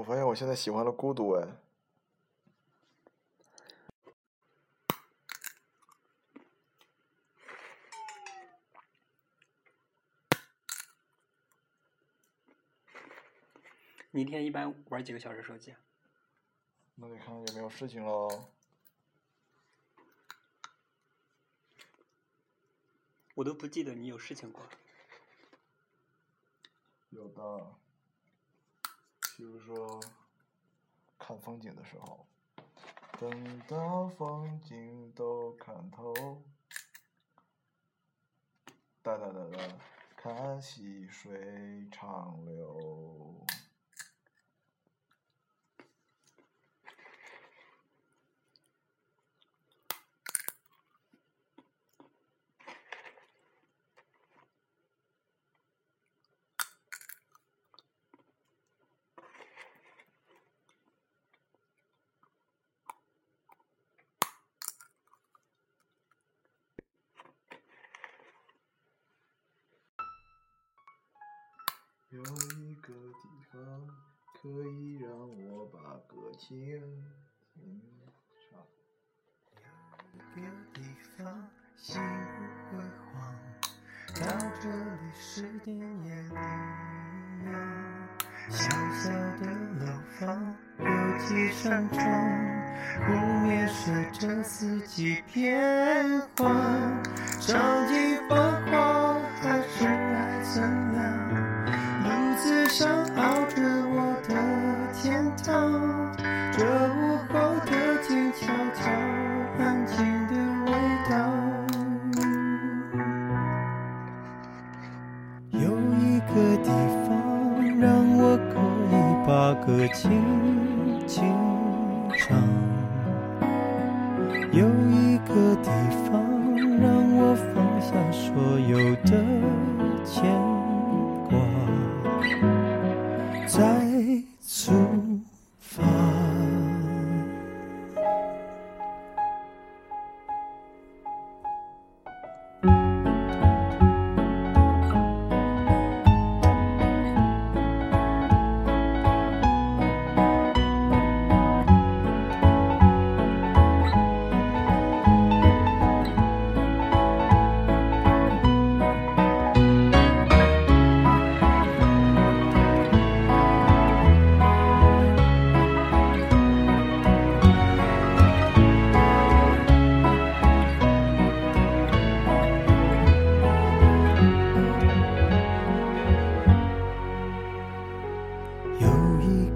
我发现我现在喜欢了孤独哎。你一天一般玩几个小时手机啊？那得看有没有事情喽。我都不记得你有事情过。有的，比如说看风景的时候，等到风景都看透，哒哒哒哒，看细水长流。有一个地方可以让我把歌轻轻唱。有一个地方心不会慌，到这里是电夜里小小的楼房有几扇窗，湖面随着四季变换，场景繁华还是？上熬着我的天堂，这午后的静悄悄，安静的味道。有一个地方让我可以把歌轻轻唱，有一个地方让我放下所有的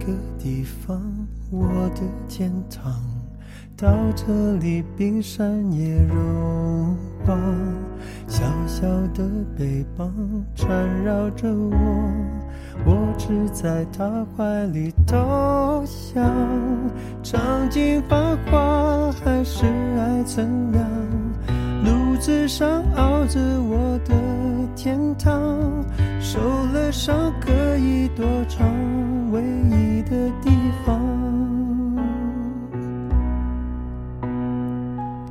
个地方，我的天堂，到这里冰山也融化，小小的背包缠绕着我，我只在他怀里偷笑。场景繁华，还是爱怎样？路子上熬着我的天堂，受了伤可以躲藏，唯一的地方。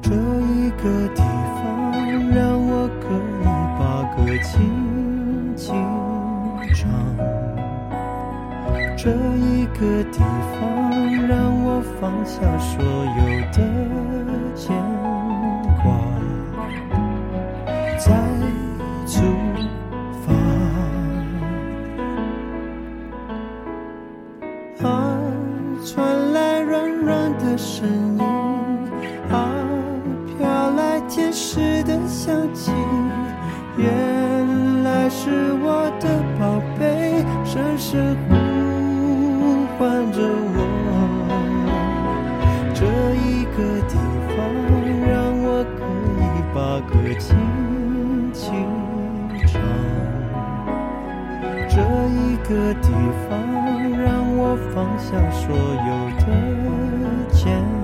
这一个地方让我可以把歌轻轻唱，这一个地方让我放下所有的牵挂。在声音，啊，飘来天使的香气，原来是我的宝贝，深深呼唤着我。这一个地方让我可以把歌轻轻唱，这一个地方我放下所有的牵